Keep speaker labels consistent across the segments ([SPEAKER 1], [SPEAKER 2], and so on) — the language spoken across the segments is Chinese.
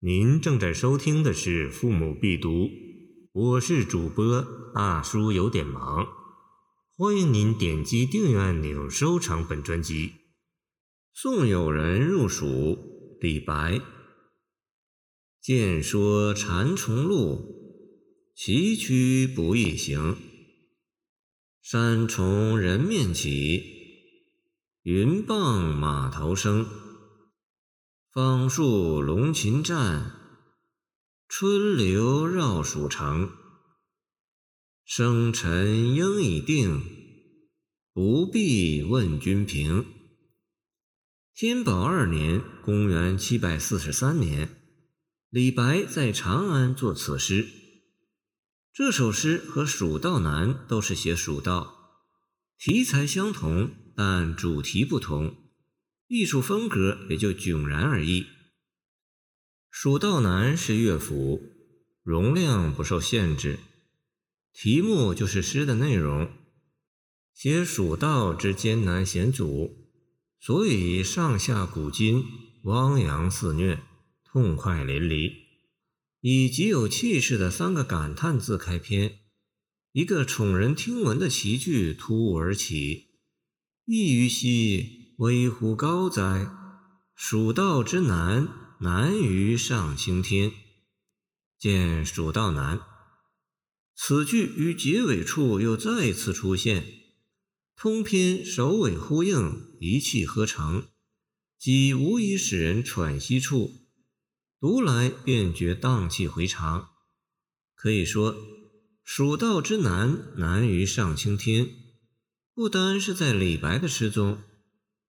[SPEAKER 1] 您正在收听的是《父母必读》，我是主播大叔，有点忙。欢迎您点击订阅按钮，收藏本专辑。送友人入蜀，李白。见说蚕丛路，崎岖不易行。山重人面起，云傍马头生。芳树龙禽战，春流绕蜀城。生辰应已定，不必问君平。天宝二年（公元743年），李白在长安作此诗。这首诗和《蜀道难》都是写蜀道，题材相同，但主题不同。艺术风格也就迥然而异。《蜀道难》是乐府，容量不受限制，题目就是诗的内容，写蜀道之艰难险阻，所以上下古今，汪洋肆虐，痛快淋漓。以极有气势的三个感叹字开篇，一个宠人听闻的奇句突兀而起：“异于兮。”危乎高哉！蜀道之难，难于上青天。见蜀道难。此句于结尾处又再次出现，通篇首尾呼应，一气呵成，即无疑使人喘息处，读来便觉荡气回肠。可以说，蜀道之难，难于上青天，不单是在李白的诗中。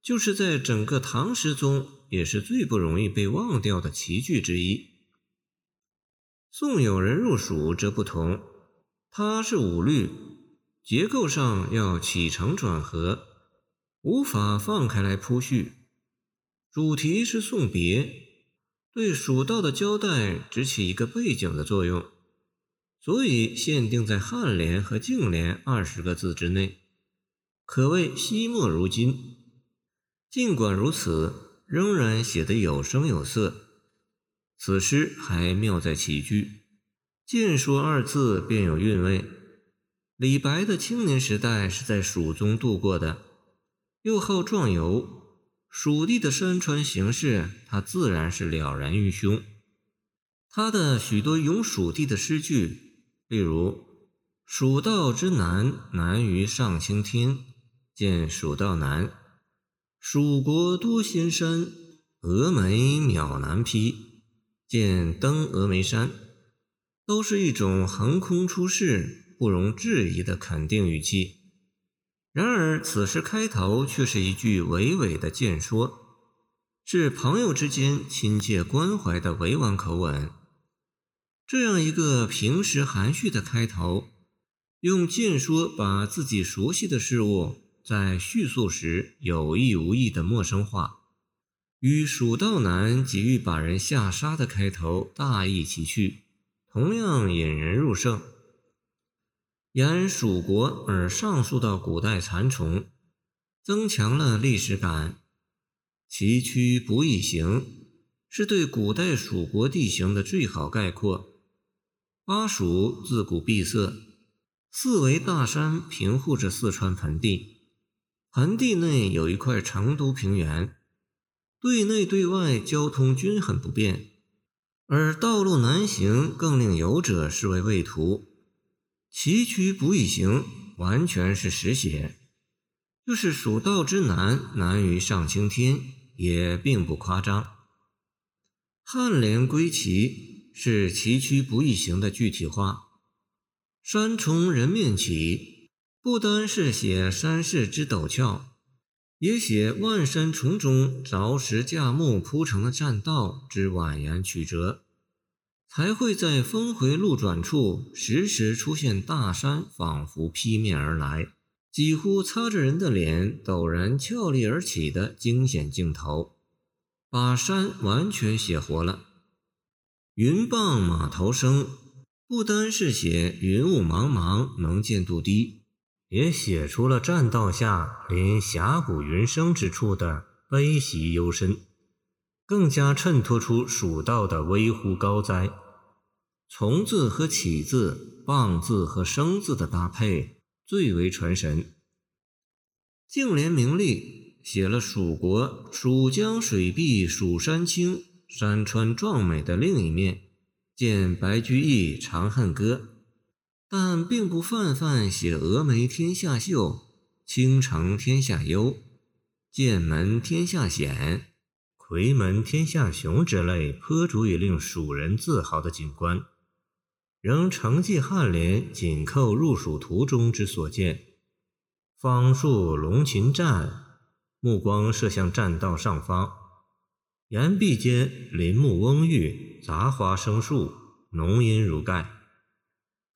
[SPEAKER 1] 就是在整个唐诗中，也是最不容易被忘掉的奇句之一。送友人入蜀则不同，它是五律，结构上要起承转合，无法放开来铺叙。主题是送别，对蜀道的交代只起一个背景的作用，所以限定在颔联和颈联二十个字之内，可谓惜墨如金。尽管如此，仍然写得有声有色。此诗还妙在起句，“见说”二字便有韵味。李白的青年时代是在蜀中度过的，又好壮游，蜀地的山川形势，他自然是了然于胸。他的许多咏蜀地的诗句，例如“蜀道之难，难于上青天”，见“蜀道难”。蜀国多仙山，峨眉渺难披。见登峨眉山，都是一种横空出世、不容置疑的肯定语气。然而，此诗开头却是一句娓娓的谏说，是朋友之间亲切关怀的委婉口吻。这样一个平时含蓄的开头，用谏说把自己熟悉的事物。在叙述时有意无意的陌生化，与“蜀道难”急于把人吓杀的开头大异其趣，同样引人入胜。沿蜀国而上溯到古代蚕丛，增强了历史感。崎岖不易行，是对古代蜀国地形的最好概括。巴蜀自古闭塞，四围大山平护着四川盆地。盆地内有一块成都平原，对内对外交通均很不便，而道路难行，更令游者视为畏途。崎岖不易行，完全是实写。就是蜀道之难，难于上青天，也并不夸张。颔联归齐，是崎岖不易行的具体化。山重人面起。不单是写山势之陡峭，也写万山丛中凿石架木铺成的栈道之蜿蜒曲折，才会在峰回路转处时时出现大山仿佛劈面而来，几乎擦着人的脸陡然峭立而起的惊险镜头，把山完全写活了。云傍马头生，不单是写云雾茫茫，能见度低。也写出了栈道下临峡谷云生之处的悲喜幽深。更加衬托出蜀道的微乎高哉。从字和起字、傍字和生字的搭配最为传神。净莲明丽写了蜀国蜀江水碧、蜀山青、山川壮美的另一面，见白居易《长恨歌》，但并不泛泛写峨眉天下秀、倾城天下幽、剑门天下险、夔门天下雄之类颇足以令蜀人自豪的景观。仍承继颔联紧扣入蜀途中之所见，方树龙禽战，目光射向栈道上方，岩壁间林木蓊郁，杂花生树，浓荫如盖，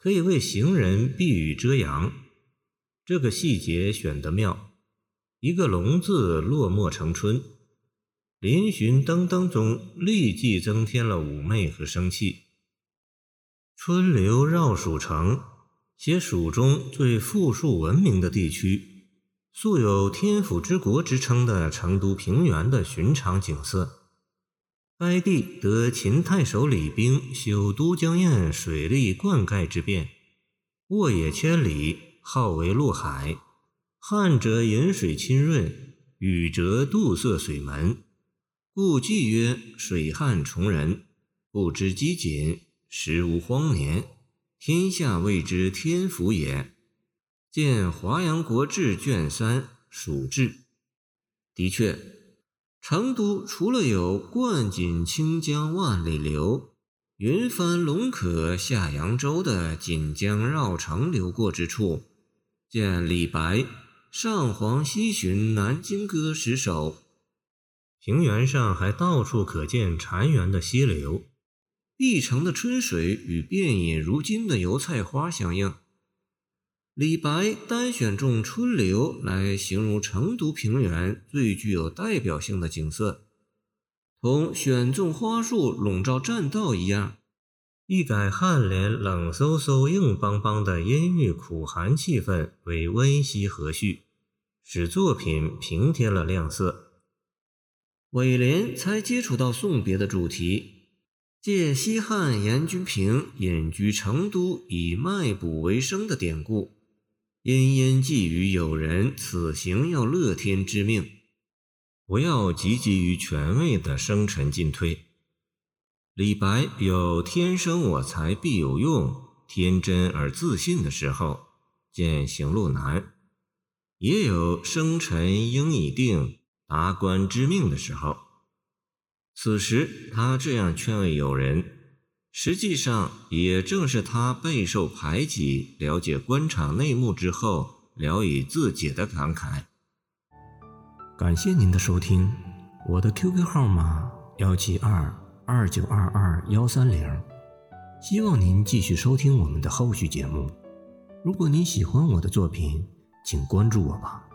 [SPEAKER 1] 可以为行人避雨遮阳。这个细节选得妙，一个“龙”字落墨成春，嶙峋登登中立即增添了妩媚和生气。春流绕蜀城，写蜀中最富庶文明的地区，素有“天府之国”之称的成都平原的寻常景色。该地得秦太守李冰修都江堰水利灌溉之便，沃野千里，号为陆海。旱则饮水清润，雨则杜塞水门，故季曰水旱从人，不知饥馑。时无荒年，天下谓之天府也。见《华阳国志》卷三《蜀志》。的确，成都除了有“灌锦清江万里流，云帆龙可下扬州”的锦江绕城流过之处，见李白《上皇西巡南京歌》十首，平原上还到处可见潺湲的溪流。碧城的春水与遍野如金的油菜花相应。李白单选中春流来形容成都平原最具有代表性的景色，同选中花树笼罩栈道一样，一改颔联冷飕飕、硬邦邦的阴郁苦寒气氛为温煦和煦，使作品平添了亮色。尾联才接触到送别的主题。借西汉严君平隐居成都以卖卜为生的典故，殷殷寄语友人此行要乐天知命，不要汲汲于权位的生沉进退。李白有天生我材必有用，天真而自信的时候，见行路难；也有生辰应已定，达官知命的时候。此时他这样劝慰友人，实际上也正是他备受排挤、了解官场内幕之后聊以自解的感慨。感谢您的收听，我的 QQ 号码幺七二二九二二幺三零，希望您继续收听我们的后续节目。如果您喜欢我的作品，请关注我吧。